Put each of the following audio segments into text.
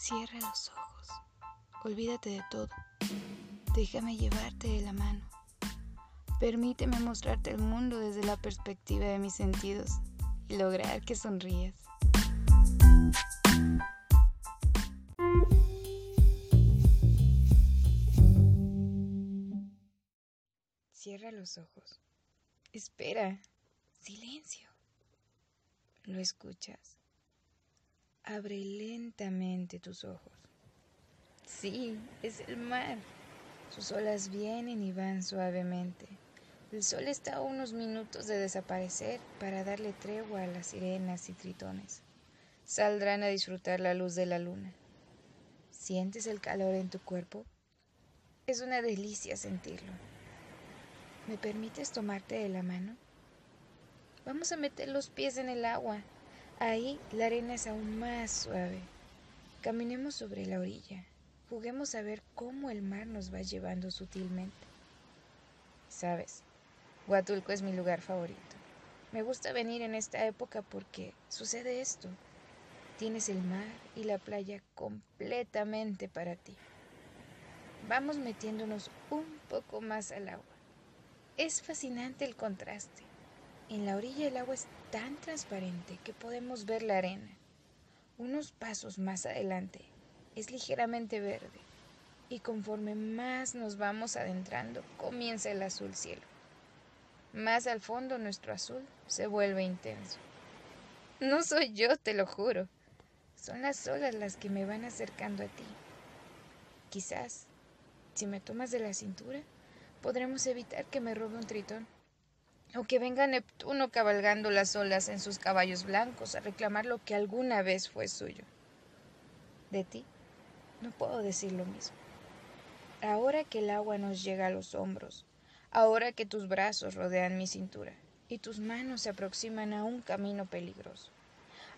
Cierra los ojos. Olvídate de todo. Déjame llevarte de la mano. Permíteme mostrarte el mundo desde la perspectiva de mis sentidos y lograr que sonrías. Cierra los ojos. Espera. Silencio. ¿Lo escuchas? Abre lentamente tus ojos. Sí, es el mar. Sus olas vienen y van suavemente. El sol está a unos minutos de desaparecer para darle tregua a las sirenas y tritones. Saldrán a disfrutar la luz de la luna. ¿Sientes el calor en tu cuerpo? Es una delicia sentirlo. ¿Me permites tomarte de la mano? Vamos a meter los pies en el agua. Ahí la arena es aún más suave. Caminemos sobre la orilla. Juguemos a ver cómo el mar nos va llevando sutilmente. Sabes, Huatulco es mi lugar favorito. Me gusta venir en esta época porque sucede esto. Tienes el mar y la playa completamente para ti. Vamos metiéndonos un poco más al agua. Es fascinante el contraste. En la orilla el agua es tan transparente que podemos ver la arena. Unos pasos más adelante es ligeramente verde y conforme más nos vamos adentrando comienza el azul cielo. Más al fondo nuestro azul se vuelve intenso. No soy yo, te lo juro. Son las olas las que me van acercando a ti. Quizás, si me tomas de la cintura, podremos evitar que me robe un tritón. O que venga Neptuno cabalgando las olas en sus caballos blancos a reclamar lo que alguna vez fue suyo. De ti no puedo decir lo mismo. Ahora que el agua nos llega a los hombros, ahora que tus brazos rodean mi cintura y tus manos se aproximan a un camino peligroso,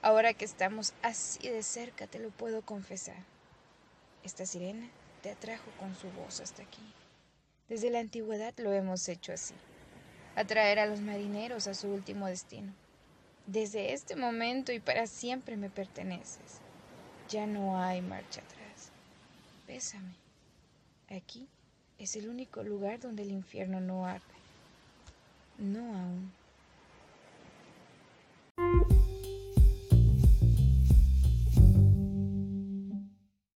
ahora que estamos así de cerca te lo puedo confesar. Esta sirena te atrajo con su voz hasta aquí. Desde la antigüedad lo hemos hecho así atraer a los marineros a su último destino. Desde este momento y para siempre me perteneces. Ya no hay marcha atrás. Bésame. Aquí es el único lugar donde el infierno no arde. No aún.